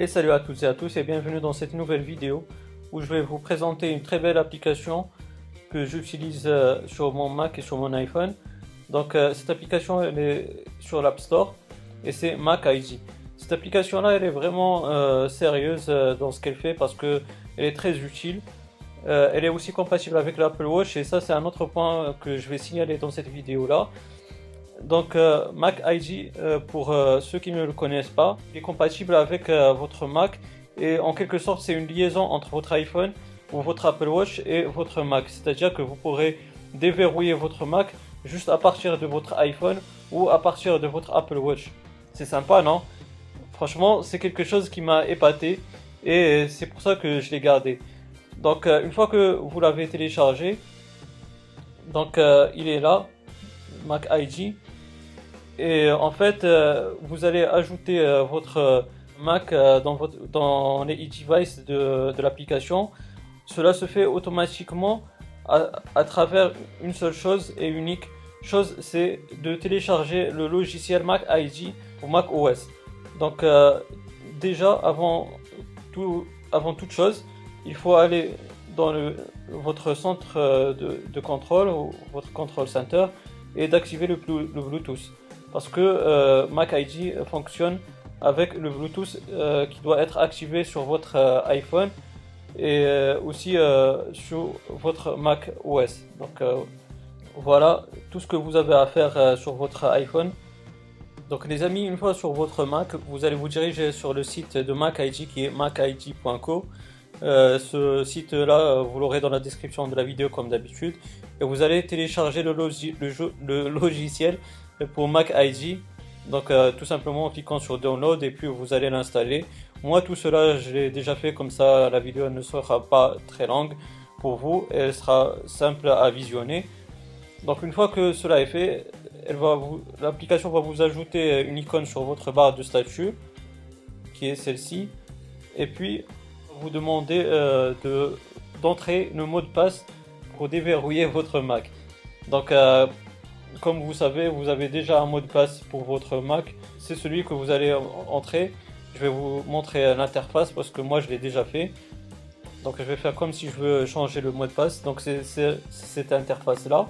Et salut à toutes et à tous et bienvenue dans cette nouvelle vidéo où je vais vous présenter une très belle application que j'utilise euh, sur mon Mac et sur mon iPhone. Donc euh, cette application elle est sur l'App Store et c'est Mac ID. Cette application là elle est vraiment euh, sérieuse dans ce qu'elle fait parce que elle est très utile. elle est aussi compatible avec l'Apple Watch et ça c'est un autre point que je vais signaler dans cette vidéo là. Donc euh, Mac ID, euh, pour euh, ceux qui ne le connaissent pas, est compatible avec votre Mac et en quelque sorte c'est une liaison entre votre iPhone ou votre Apple Watch et votre Mac. C'est-à-dire que vous pourrez déverrouiller votre Mac juste à partir de votre iPhone ou à partir de votre Apple Watch. C'est sympa, non? Franchement, c'est quelque chose qui m'a épaté et c'est pour ça que je l'ai gardé. Donc une fois que vous l'avez téléchargé, donc il est là, Mac ID. Et en fait, euh, vous allez ajouter euh, votre Mac euh, dans, votre, dans les e-devices de, l'application. Cela se fait automatiquement à, travers une seule chose et unique chose, c'est de télécharger le logiciel Mac ID pour Mac OS. Donc déjà, avant, tout, avant toute chose, il faut aller dans votre centre de, contrôle ou votre control center et d'activer le Bluetooth parce que euh, Mac ID fonctionne avec le Bluetooth euh, qui doit être activé sur votre euh, iPhone et aussi sur votre Mac OS. Donc voilà tout ce que vous avez à faire sur votre iPhone. Donc les amis, une fois sur votre Mac, vous allez vous diriger sur le site de Mac ID qui est macid.co. ce site-là, vous l'aurez dans la description de la vidéo comme d'habitude. Et vous allez télécharger le, le logiciel pour Mac ID. Donc euh, tout simplement en cliquant sur Download et puis vous allez l'installer. Moi tout cela je l'ai déjà fait comme ça la vidéo ne sera pas très longue pour vous et elle sera simple à visionner. Donc une fois que cela est fait, l'application va vous ajouter une icône sur votre barre de statut qui est celle-ci et puis vous demander euh, de d'entrer le mot de passe pour déverrouiller votre Mac. Donc euh, comme vous savez, vous avez déjà un mot de passe pour votre Mac. C'est celui que vous allez entrer. Je vais vous montrer l'interface parce que moi je l'ai déjà fait. Donc je vais faire comme si je veux changer le mot de passe. Donc c'est cette interface là.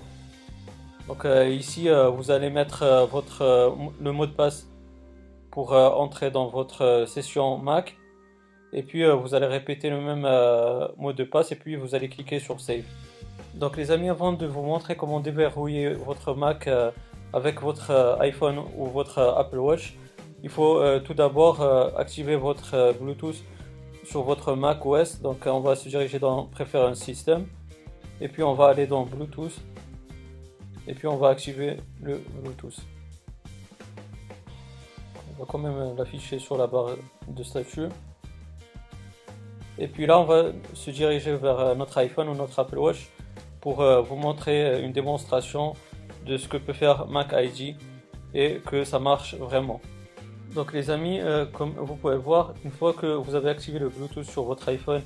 Donc euh, ici euh, vous allez mettre euh, votre le mot de passe pour entrer dans votre session Mac. Et puis vous allez répéter le même mot de passe et puis vous allez cliquer sur Save. Donc les amis, avant de vous montrer comment déverrouiller votre Mac euh, avec votre euh, iPhone ou votre euh, Apple Watch, il faut tout d'abord activer votre Bluetooth sur votre Mac OS. Donc on va se diriger dans Preference System et puis on va aller dans Bluetooth et puis on va activer le Bluetooth. On va quand même l'afficher sur la barre de statut. Et puis là on va se diriger vers notre iPhone ou notre Apple Watch pour euh, vous montrer une démonstration de ce que peut faire Mac ID et que ça marche vraiment. Donc les amis, euh, comme vous pouvez voir, une fois que vous avez activé le Bluetooth sur votre iPhone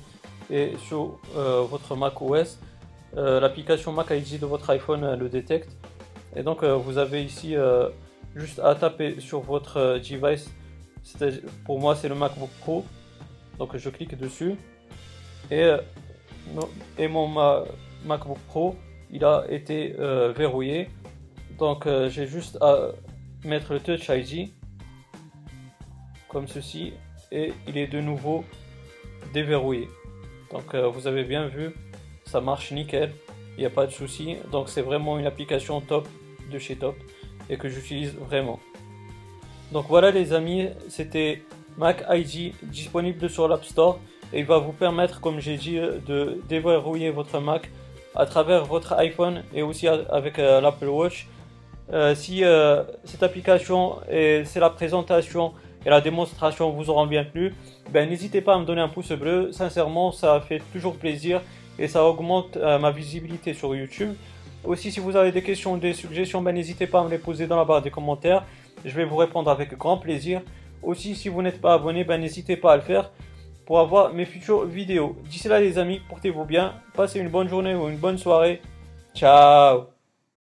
et sur euh, votre Mac OS, l'application Mac ID de votre iPhone le détecte. Et donc vous avez ici juste à taper sur votre device. Pour moi c'est le MacBook Pro. Donc je clique dessus et, et mon, MacBook Pro, il a été euh, verrouillé. Donc euh, j'ai juste à mettre le Touch ID comme ceci et il est de nouveau déverrouillé. Donc euh, vous avez bien vu, ça marche nickel, il n'y a pas de souci. Donc c'est vraiment une application top de chez Top et que j'utilise vraiment. Donc voilà les amis, c'était Mac ID disponible sur l'App Store et il va vous permettre, comme j'ai dit, de déverrouiller votre Mac à travers votre iPhone et aussi avec euh, l'Apple Watch. Euh, si euh, cette application et c'est la présentation et la démonstration vous auront bien plu, ben n'hésitez pas à me donner un pouce bleu. Sincèrement, ça fait toujours plaisir et ça augmente ma visibilité sur YouTube. Aussi, si vous avez des questions, des suggestions, ben n'hésitez pas à me les poser dans la barre des commentaires. Je vais vous répondre avec grand plaisir. Aussi, si vous n'êtes pas abonné, ben n'hésitez pas à le faire pour avoir mes futures vidéos. D'ici là les amis, portez-vous bien, passez une bonne journée ou une bonne soirée. Ciao